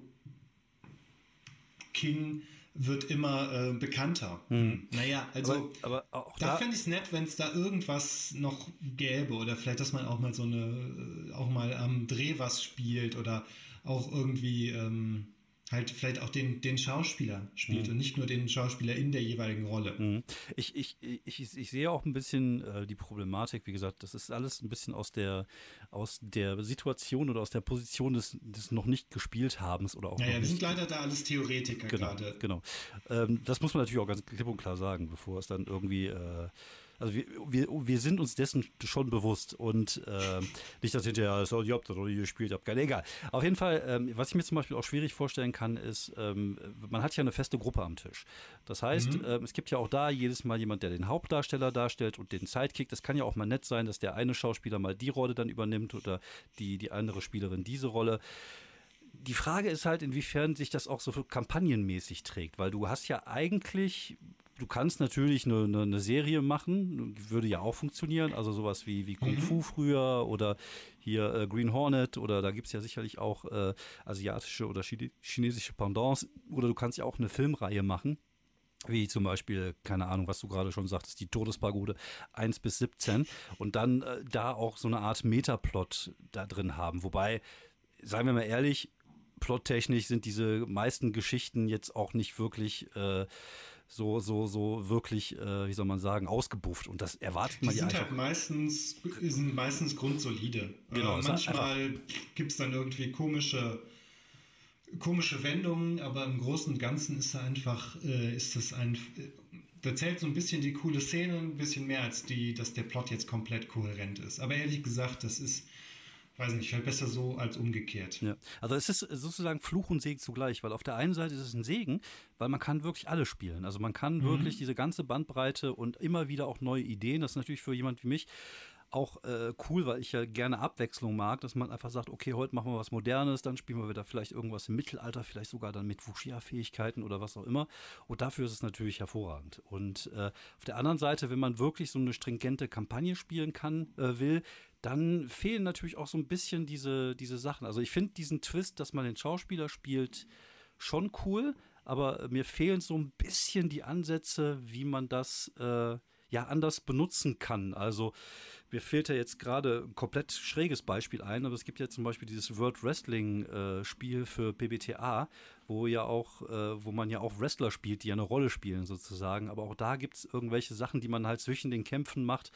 [SPEAKER 2] King wird immer äh, bekannter. Hm. Naja, also aber, aber da, da finde ich es nett, wenn es da irgendwas noch gäbe oder vielleicht, dass man auch mal so eine, äh, auch mal am Dreh was spielt oder auch irgendwie ähm, halt vielleicht auch den, den Schauspieler spielt mhm. und nicht nur den Schauspieler in der jeweiligen Rolle. Mhm.
[SPEAKER 1] Ich, ich, ich, ich sehe auch ein bisschen äh, die Problematik, wie gesagt, das ist alles ein bisschen aus der, aus der Situation oder aus der Position des, des noch nicht gespielt habens oder auch.
[SPEAKER 2] Ja, ja wir sind leider da alles Theoretiker
[SPEAKER 1] genau,
[SPEAKER 2] gerade.
[SPEAKER 1] Genau. Ähm, das muss man natürlich auch ganz klipp und klar sagen, bevor es dann irgendwie äh, also wir, wir, wir sind uns dessen schon bewusst und äh, nicht, dass hinterher so, ihr habt das gespielt, habt keine, egal. Auf jeden Fall, ähm, was ich mir zum Beispiel auch schwierig vorstellen kann, ist, ähm, man hat ja eine feste Gruppe am Tisch. Das heißt, mhm. ähm, es gibt ja auch da jedes Mal jemand, der den Hauptdarsteller darstellt und den Sidekick. Das kann ja auch mal nett sein, dass der eine Schauspieler mal die Rolle dann übernimmt oder die, die andere Spielerin diese Rolle die Frage ist halt, inwiefern sich das auch so kampagnenmäßig trägt, weil du hast ja eigentlich du kannst natürlich eine, eine, eine, Serie machen, würde ja auch funktionieren, also sowas wie, wie Kung mhm. Fu früher oder hier äh, Green Hornet oder da gibt es ja sicherlich auch äh, asiatische oder chinesische Pendants oder du kannst ja auch eine Filmreihe machen. Wie zum Beispiel, keine Ahnung, was du gerade schon sagtest, die Todespagode 1 bis 17 und dann äh, da auch so eine Art Metaplot da drin haben. Wobei, seien wir mal ehrlich, plottechnisch sind diese meisten Geschichten jetzt auch nicht wirklich äh, so, so, so wirklich, äh, wie soll man sagen, ausgebufft. Und das erwartet man
[SPEAKER 2] die ja sind halt meistens, sind meistens grundsolide. Genau. Äh, manchmal gibt es dann irgendwie komische, komische Wendungen, aber im Großen und Ganzen ist da einfach, äh, ist das ein, da zählt so ein bisschen die coole Szene, ein bisschen mehr als die, dass der Plot jetzt komplett kohärent ist. Aber ehrlich gesagt, das ist weiß nicht, vielleicht besser so als umgekehrt.
[SPEAKER 1] Ja. Also es ist sozusagen Fluch und Segen zugleich, weil auf der einen Seite ist es ein Segen, weil man kann wirklich alle spielen. Also man kann mhm. wirklich diese ganze Bandbreite und immer wieder auch neue Ideen. Das ist natürlich für jemand wie mich auch äh, cool, weil ich ja gerne Abwechslung mag, dass man einfach sagt, okay, heute machen wir was Modernes, dann spielen wir wieder vielleicht irgendwas im Mittelalter, vielleicht sogar dann mit Wuxia-Fähigkeiten oder was auch immer. Und dafür ist es natürlich hervorragend. Und äh, auf der anderen Seite, wenn man wirklich so eine stringente Kampagne spielen kann, äh, will, dann fehlen natürlich auch so ein bisschen diese, diese Sachen. Also ich finde diesen Twist, dass man den Schauspieler spielt, schon cool, aber mir fehlen so ein bisschen die Ansätze, wie man das äh, ja anders benutzen kann. Also mir fehlt ja jetzt gerade ein komplett schräges Beispiel ein, aber es gibt ja zum Beispiel dieses World Wrestling äh, Spiel für PBTA, wo ja auch, äh, wo man ja auch Wrestler spielt, die ja eine Rolle spielen sozusagen. Aber auch da gibt es irgendwelche Sachen, die man halt zwischen den Kämpfen macht.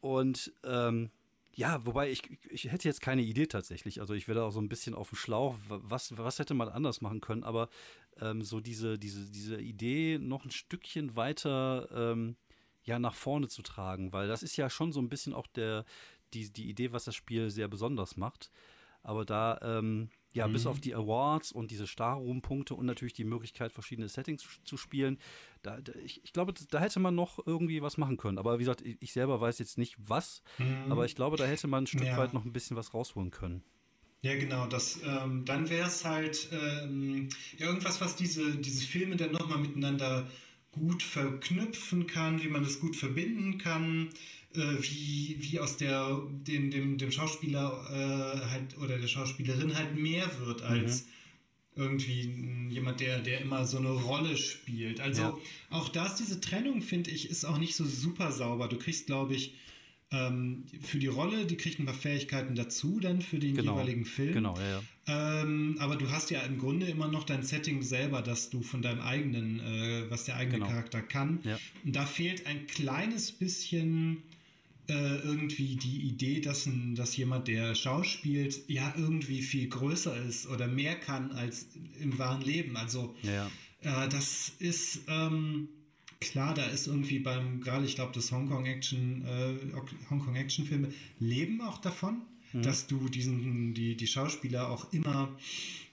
[SPEAKER 1] Und ähm, ja, wobei ich, ich hätte jetzt keine Idee tatsächlich. Also ich wäre da auch so ein bisschen auf dem Schlauch. Was, was hätte man anders machen können? Aber ähm, so diese, diese, diese Idee noch ein Stückchen weiter ähm, ja, nach vorne zu tragen, weil das ist ja schon so ein bisschen auch der, die, die Idee, was das Spiel sehr besonders macht. Aber da, ähm, ja, mhm. bis auf die Awards und diese Star-Room-Punkte und natürlich die Möglichkeit, verschiedene Settings zu spielen, da, da ich, ich, glaube, da hätte man noch irgendwie was machen können. Aber wie gesagt, ich, selber weiß jetzt nicht was, mhm. aber ich glaube, da hätte man ein Stück ja. weit noch ein bisschen was rausholen können.
[SPEAKER 2] Ja, genau. Das, ähm, dann wäre es halt ähm, ja, irgendwas, was diese, diese Filme dann nochmal miteinander gut verknüpfen kann, wie man das gut verbinden kann, wie, wie aus der, dem, dem, dem Schauspieler äh, halt oder der Schauspielerin halt mehr wird als mhm. irgendwie jemand, der, der immer so eine Rolle spielt. Also ja. auch da ist diese Trennung, finde ich, ist auch nicht so super sauber. Du kriegst, glaube ich, ähm, für die Rolle, die kriegt ein paar Fähigkeiten dazu dann für den genau. jeweiligen Film.
[SPEAKER 1] Genau, ja,
[SPEAKER 2] ja. Ähm, aber du hast ja im Grunde immer noch dein Setting selber, dass du von deinem eigenen, äh, was der eigene genau. Charakter kann. Ja. Und da fehlt ein kleines bisschen äh, irgendwie die Idee, dass, ein, dass jemand, der schauspielt, ja irgendwie viel größer ist oder mehr kann als im wahren Leben. Also
[SPEAKER 1] ja.
[SPEAKER 2] äh, das ist ähm, klar, da ist irgendwie beim, gerade ich glaube, das Hongkong Action, äh, Hongkong Action Filme leben auch davon, mhm. dass du diesen, die, die Schauspieler auch immer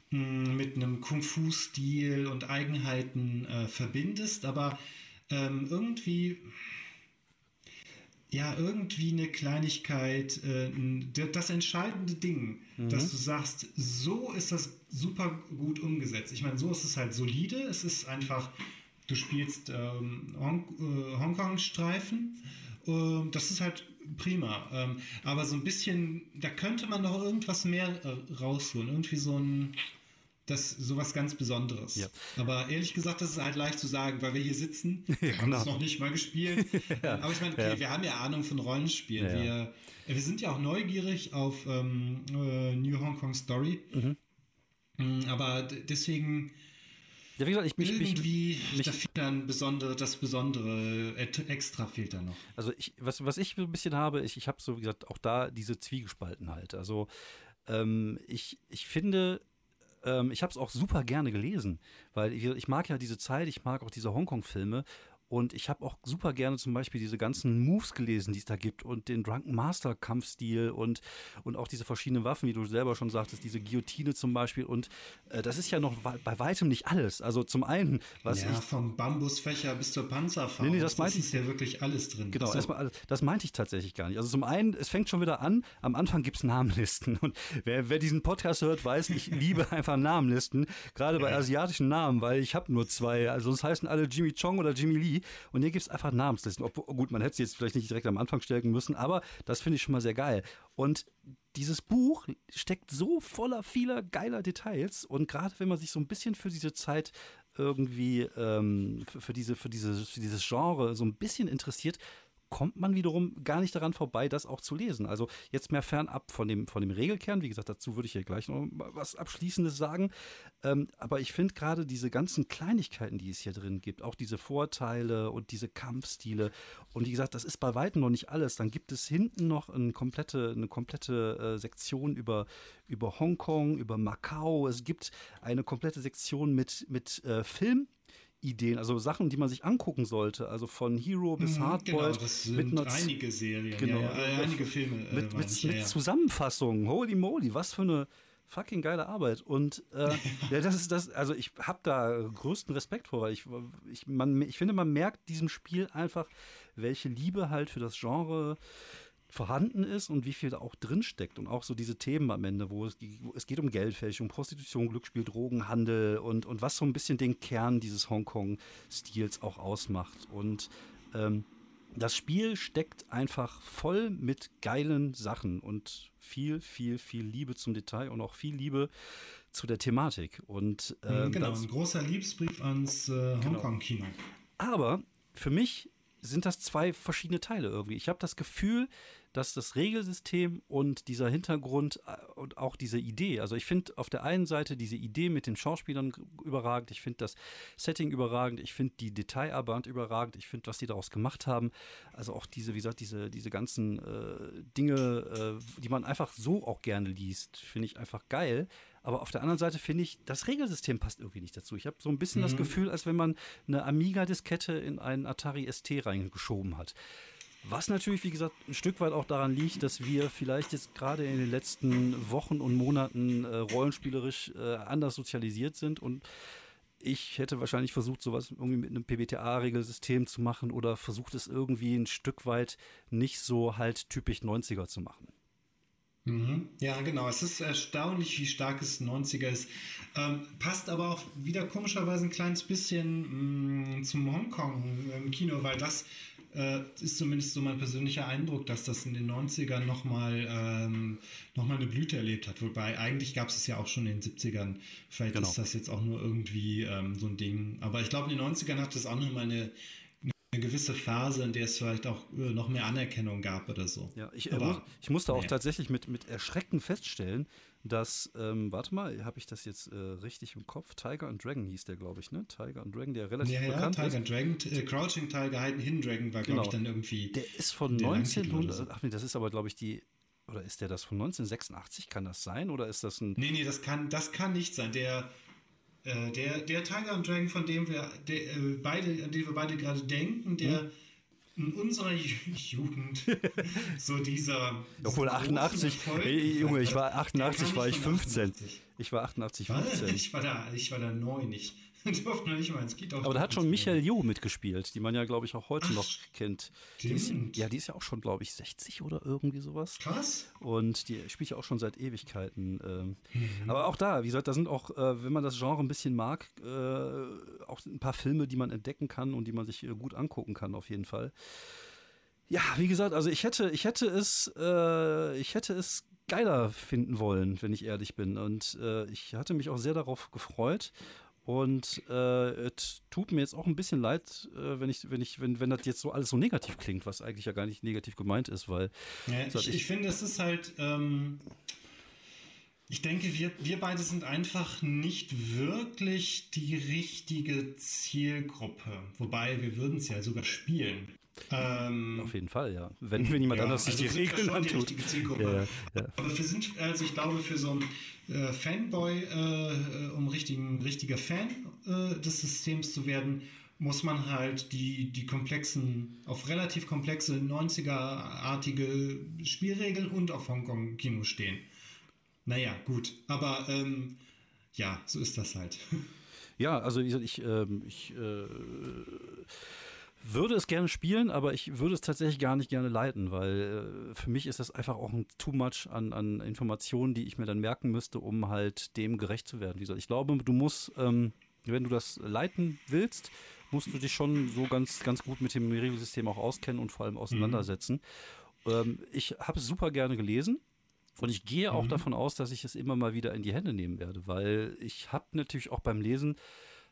[SPEAKER 2] mh, hm, mit einem Kung-Fu-Stil und Eigenheiten äh, verbindest, aber ähm, irgendwie ja, irgendwie eine Kleinigkeit, äh, das entscheidende Ding, mhm. dass du sagst, so ist das super gut umgesetzt. Ich meine, so ist es halt solide, es ist einfach du spielst ähm, Hong äh, Hongkong-Streifen. Äh, das ist halt prima. Ähm, aber so ein bisschen, da könnte man noch irgendwas mehr äh, rausholen. Irgendwie so ein das sowas ganz Besonderes. Ja. Aber ehrlich gesagt, das ist halt leicht zu sagen, weil wir hier sitzen, wir haben es genau. noch nicht mal gespielt. ja. Aber ich meine, okay, ja. wir haben ja Ahnung von Rollenspielen. Wir, wir sind ja auch neugierig auf ähm, äh, New Hong Kong Story. Mhm. Mm, aber deswegen
[SPEAKER 1] ja, wie gesagt, ich, mich,
[SPEAKER 2] Irgendwie, mich, da fehlt dann besondere, das Besondere, extra fehlt da noch.
[SPEAKER 1] Also ich, was, was ich ein bisschen habe, ich, ich habe so, wie gesagt, auch da diese Zwiegespaltenheit. Also ähm, ich, ich finde, ähm, ich habe es auch super gerne gelesen, weil ich, ich, mag ja diese Zeit, ich mag auch diese Hongkong-Filme und ich habe auch super gerne zum Beispiel diese ganzen Moves gelesen, die es da gibt und den Drunken Master Kampfstil und, und auch diese verschiedenen Waffen, wie du selber schon sagtest, diese Guillotine zum Beispiel. Und äh, das ist ja noch bei weitem nicht alles. Also zum einen, was
[SPEAKER 2] ja,
[SPEAKER 1] ich.
[SPEAKER 2] vom Bambusfächer bis zur Panzerfaust.
[SPEAKER 1] Nee, nee, das, das
[SPEAKER 2] ist ja wirklich alles drin.
[SPEAKER 1] Genau, erstmal, das meinte ich tatsächlich gar nicht. Also zum einen, es fängt schon wieder an, am Anfang gibt es Namenlisten. Und wer, wer diesen Podcast hört, weiß, ich liebe einfach Namenlisten, gerade bei asiatischen Namen, weil ich habe nur zwei. Also sonst heißen alle Jimmy Chong oder Jimmy Lee. Und hier gibt es einfach Namenslisten. Ob, gut, man hätte sie jetzt vielleicht nicht direkt am Anfang stärken müssen, aber das finde ich schon mal sehr geil. Und dieses Buch steckt so voller vieler geiler Details und gerade wenn man sich so ein bisschen für diese Zeit irgendwie ähm, für, für, diese, für, diese, für dieses Genre so ein bisschen interessiert, kommt man wiederum gar nicht daran vorbei, das auch zu lesen. Also jetzt mehr fernab von dem, von dem Regelkern. Wie gesagt, dazu würde ich ja gleich noch was Abschließendes sagen. Ähm, aber ich finde gerade diese ganzen Kleinigkeiten, die es hier drin gibt, auch diese Vorteile und diese Kampfstile. Und wie gesagt, das ist bei weitem noch nicht alles. Dann gibt es hinten noch eine komplette, eine komplette äh, Sektion über, über Hongkong, über Macau. Es gibt eine komplette Sektion mit, mit äh, Film. Ideen, also Sachen, die man sich angucken sollte, also von Hero bis mhm, Hardboiled.
[SPEAKER 2] Genau, das sind mit einige Serien, genau, ja, ja, äh, einige Filme.
[SPEAKER 1] Äh, mit, mit, mit Zusammenfassungen, holy moly, was für eine fucking geile Arbeit. Und äh, ja, das ist das, also ich habe da größten Respekt vor, weil ich, ich, man, ich finde, man merkt diesem Spiel einfach, welche Liebe halt für das Genre vorhanden ist und wie viel da auch drinsteckt und auch so diese Themen am Ende, wo es, wo es geht um Geldfälschung, Prostitution, Glücksspiel, Drogenhandel und, und was so ein bisschen den Kern dieses Hongkong-Stils auch ausmacht. Und ähm, das Spiel steckt einfach voll mit geilen Sachen und viel, viel, viel Liebe zum Detail und auch viel Liebe zu der Thematik. Und,
[SPEAKER 2] äh, genau, das, ein großer Liebesbrief ans äh, genau. Hongkong-Kino. Genau.
[SPEAKER 1] Aber für mich sind das zwei verschiedene Teile irgendwie. Ich habe das Gefühl, dass das Regelsystem und dieser Hintergrund äh, und auch diese Idee, also ich finde auf der einen Seite diese Idee mit den Schauspielern überragend, ich finde das Setting überragend, ich finde die Detailarbeit überragend, ich finde, was die daraus gemacht haben, also auch diese, wie gesagt, diese, diese ganzen äh, Dinge, äh, die man einfach so auch gerne liest, finde ich einfach geil. Aber auf der anderen Seite finde ich, das Regelsystem passt irgendwie nicht dazu. Ich habe so ein bisschen mhm. das Gefühl, als wenn man eine Amiga-Diskette in einen Atari ST reingeschoben hat. Was natürlich, wie gesagt, ein Stück weit auch daran liegt, dass wir vielleicht jetzt gerade in den letzten Wochen und Monaten äh, rollenspielerisch äh, anders sozialisiert sind und ich hätte wahrscheinlich versucht, sowas irgendwie mit einem PBTA-Regelsystem zu machen oder versucht es irgendwie ein Stück weit nicht so halt typisch 90er zu machen.
[SPEAKER 2] Mhm. Ja, genau. Es ist erstaunlich, wie stark es 90er ist. Ähm, passt aber auch wieder komischerweise ein kleines bisschen mh, mm, zum Hongkong-Kino, ähm, weil das äh, ist zumindest so mein persönlicher Eindruck, dass das in den 90ern nochmal ähm, noch eine Blüte erlebt hat. Wobei eigentlich gab es es ja auch schon in den 70ern. Vielleicht genau. ist das jetzt auch nur irgendwie ähm, so ein Ding. Aber ich glaube, in den 90ern hat es auch nochmal eine eine gewisse Phase, in der es vielleicht auch äh, noch mehr Anerkennung gab oder so.
[SPEAKER 1] Ja, ich, äh, muss, ich musste auch nee. tatsächlich mit, mit Erschrecken feststellen, dass, ähm, warte mal, habe ich das jetzt äh, richtig im Kopf? Tiger and Dragon hieß der, glaube ich, ne? Tiger and Dragon, der relativ ja, bekannt
[SPEAKER 2] ja, Tiger ist. Tiger and Dragon, äh, Crouching Tiger, Hidden Dragon war, genau. glaube ich, dann irgendwie.
[SPEAKER 1] Der ist von 1900, ach nee, das ist aber, glaube ich, die oder ist der das von 1986? Kann das sein? Oder ist das ein.
[SPEAKER 2] Nee, nee, das kann, das kann nicht sein. Der, äh, der, der Tiger and Dragon, von dem wir der, äh, beide, an den wir beide gerade denken, der hm? in unserer Jugend so dieser.
[SPEAKER 1] Obwohl 88, ey, Junge, ich war 88, war ich 15. Ich war 88, 15.
[SPEAKER 2] Ich war da, ich war da neun. Ich, durften noch nicht mal ins Kino.
[SPEAKER 1] Aber da hat schon Michael Jo mitgespielt, die man ja, glaube ich, auch heute Ach, noch kennt. Die ist, ja, die ist ja auch schon, glaube ich, 60 oder irgendwie sowas.
[SPEAKER 2] Krass.
[SPEAKER 1] Und die spielt ja auch schon seit Ewigkeiten. Ähm. Mhm. Aber auch da, wie gesagt, da sind auch, äh, wenn man das Genre ein bisschen mag, äh, auch ein paar Filme, die man entdecken kann und die man sich äh, gut angucken kann, auf jeden Fall. Ja, wie gesagt, also ich hätte, ich hätte es, äh, ich hätte es geiler finden wollen, wenn ich ehrlich bin. Und äh, ich hatte mich auch sehr darauf gefreut. Und äh, es tut mir jetzt auch ein bisschen leid, äh, wenn ich, wenn ich, wenn, wenn das jetzt so alles so negativ klingt, was eigentlich ja gar nicht negativ gemeint ist, weil.
[SPEAKER 2] Ja, ich, ich, ich, finde, es ist halt. Ähm, ich denke, wir, wir beide sind einfach nicht wirklich die richtige Zielgruppe. Wobei wir würden es ja sogar spielen.
[SPEAKER 1] Ähm, Auf jeden Fall, ja. Wenn, wenn jemand ja, anders sich also die Regeln antut.
[SPEAKER 2] Ja, ja. Aber wir sind, also ich glaube, für so einen äh, Fanboy, äh, um richtigen, richtiger Fan äh, des Systems zu werden, muss man halt die, die komplexen, auf relativ komplexe 90er-artige Spielregeln und auf Hongkong-Kino stehen. Naja, gut. Aber ähm, ja, so ist das halt.
[SPEAKER 1] Ja, also wie gesagt, ich, ähm, ich äh, würde es gerne spielen, aber ich würde es tatsächlich gar nicht gerne leiten, weil äh, für mich ist das einfach auch ein too much an, an Informationen, die ich mir dann merken müsste, um halt dem gerecht zu werden. Wie gesagt, ich glaube, du musst, ähm, wenn du das leiten willst, musst du dich schon so ganz, ganz gut mit dem Regelsystem auch auskennen und vor allem auseinandersetzen. Mhm. Ähm, ich habe es super gerne gelesen. Und ich gehe auch mhm. davon aus, dass ich es immer mal wieder in die Hände nehmen werde, weil ich habe natürlich auch beim Lesen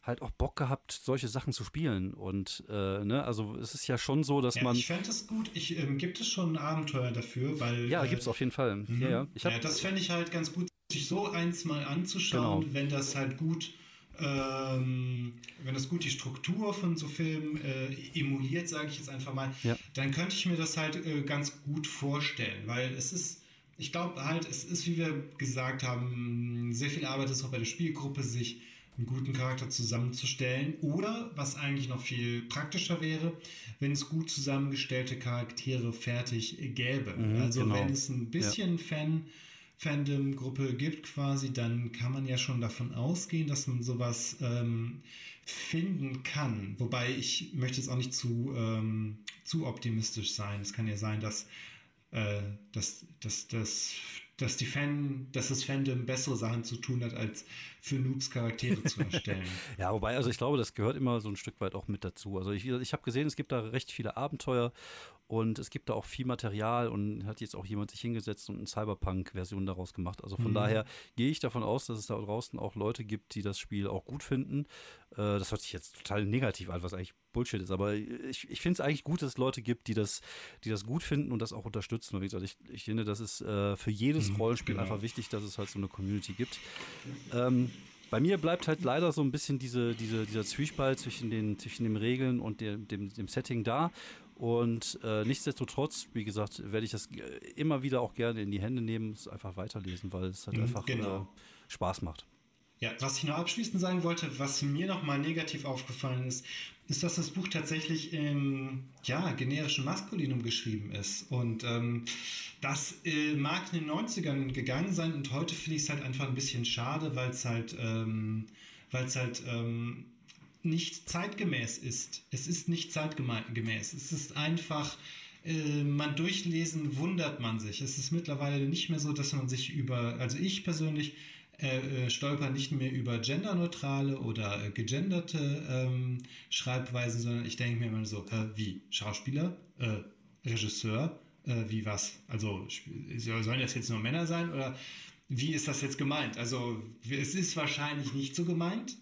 [SPEAKER 1] halt auch Bock gehabt, solche Sachen zu spielen. Und äh, ne, also es ist ja schon so, dass
[SPEAKER 2] ja,
[SPEAKER 1] man.
[SPEAKER 2] Ich fände es gut. Ich, ähm, gibt es schon ein Abenteuer dafür, weil.
[SPEAKER 1] Ja, äh, gibt es auf jeden Fall. Mhm. Ja, ja.
[SPEAKER 2] Ich hab, ja, das fände ich halt ganz gut, sich so eins mal anzuschauen, genau. wenn das halt gut. Ähm, wenn das gut die Struktur von so Filmen äh, emuliert, sage ich jetzt einfach mal, ja. dann könnte ich mir das halt äh, ganz gut vorstellen, weil es ist, ich glaube halt, es ist, wie wir gesagt haben, sehr viel Arbeit ist auch bei der Spielgruppe, sich einen guten Charakter zusammenzustellen. Oder, was eigentlich noch viel praktischer wäre, wenn es gut zusammengestellte Charaktere fertig gäbe. Mhm, also genau. wenn es ein bisschen ja. Fan, Fandom-Gruppe gibt quasi, dann kann man ja schon davon ausgehen, dass man sowas ähm, finden kann. Wobei ich möchte jetzt auch nicht zu, ähm, zu optimistisch sein. Es kann ja sein, dass, äh, dass, dass, dass dass die Fan, dass das Fandom bessere Sachen zu tun hat, als für Noobs Charaktere zu erstellen.
[SPEAKER 1] ja, wobei, also ich glaube, das gehört immer so ein Stück weit auch mit dazu. Also ich, ich habe gesehen, es gibt da recht viele Abenteuer und es gibt da auch viel Material und hat jetzt auch jemand sich hingesetzt und eine Cyberpunk-Version daraus gemacht. Also von mhm. daher gehe ich davon aus, dass es da draußen auch Leute gibt, die das Spiel auch gut finden. Äh, das hört sich jetzt total negativ an, was eigentlich Bullshit ist. Aber ich, ich finde es eigentlich gut, dass es Leute gibt, die das, die das gut finden und das auch unterstützen. Und wie gesagt, ich, ich finde, das ist äh, für jedes mhm, Rollenspiel genau. einfach wichtig, dass es halt so eine Community gibt. Ähm, bei mir bleibt halt leider so ein bisschen diese, diese, dieser Zwiespalt zwischen den, zwischen den Regeln und dem, dem, dem Setting da. Und äh, nichtsdestotrotz, wie gesagt, werde ich das immer wieder auch gerne in die Hände nehmen, es einfach weiterlesen, weil es halt mhm, einfach genau. äh, Spaß macht.
[SPEAKER 2] Ja, was ich noch abschließend sagen wollte, was mir nochmal negativ aufgefallen ist, ist, dass das Buch tatsächlich im ja, generischen Maskulinum geschrieben ist. Und ähm, das äh, mag in den 90ern gegangen sein und heute finde ich es halt einfach ein bisschen schade, weil es halt, ähm, weil es halt ähm, nicht zeitgemäß ist. Es ist nicht zeitgemäß. Es ist einfach äh, man durchlesen, wundert man sich. Es ist mittlerweile nicht mehr so, dass man sich über, also ich persönlich äh, äh stolper nicht mehr über genderneutrale oder äh, gegenderte ähm, Schreibweisen, sondern ich denke mir immer so, äh, wie Schauspieler, äh, Regisseur, wie was? Also sollen das jetzt nur Männer sein oder wie ist das jetzt gemeint? Also es ist wahrscheinlich nicht so gemeint.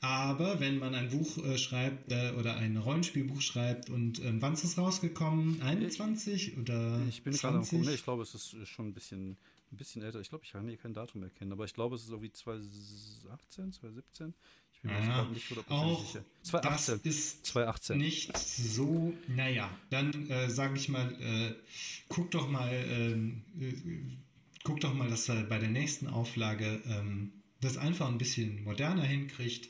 [SPEAKER 2] Aber wenn man ein Buch äh, schreibt äh, oder ein Rollenspielbuch schreibt und ähm, wann ist es rausgekommen? 21 oder
[SPEAKER 1] Ich bin 20? gerade am gucken. Ich glaube, es ist schon ein bisschen, ein bisschen älter. Ich glaube, ich kann hier kein Datum erkennen, aber ich glaube, es ist irgendwie 2018, 2017. Ich bin mir ja, nicht 100%
[SPEAKER 2] auch sicher. 2018. Das ist 2018. nicht so, naja, dann äh, sage ich mal, äh, guck doch mal, ähm, äh, guck doch mal, dass er bei der nächsten Auflage ähm, das einfach ein bisschen moderner hinkriegt.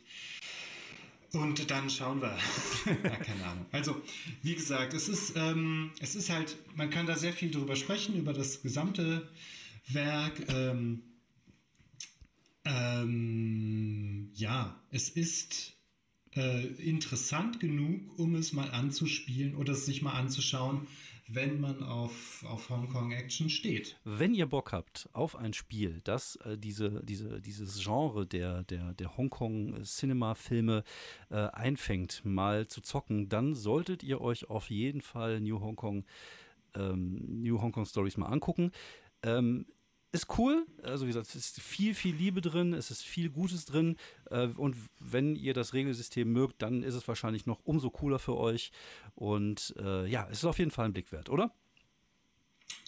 [SPEAKER 2] Und dann schauen wir. ja, keine Ahnung. Also, wie gesagt, es ist, ähm, es ist halt, man kann da sehr viel drüber sprechen, über das gesamte Werk. Ähm, ähm, ja, es ist äh, interessant genug, um es mal anzuspielen oder es sich mal anzuschauen wenn man auf, auf Hongkong Action steht.
[SPEAKER 1] Wenn ihr Bock habt auf ein Spiel, das äh, diese, diese, dieses Genre der, der, der Hongkong-Cinema-Filme äh, einfängt, mal zu zocken, dann solltet ihr euch auf jeden Fall New Hong Kong, ähm, New Hong Kong Stories mal angucken. Ähm, ist cool. Also wie gesagt, es ist viel, viel Liebe drin, es ist viel Gutes drin. Äh, und wenn ihr das Regelsystem mögt, dann ist es wahrscheinlich noch umso cooler für euch. Und äh, ja, es ist auf jeden Fall ein Blick wert, oder?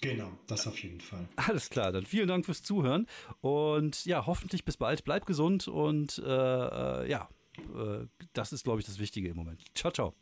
[SPEAKER 2] Genau, das auf jeden Fall.
[SPEAKER 1] Alles klar, dann vielen Dank fürs Zuhören. Und ja, hoffentlich bis bald. Bleibt gesund und äh, äh ja, äh, das ist, glaube ich, das Wichtige im Moment. Ciao, ciao.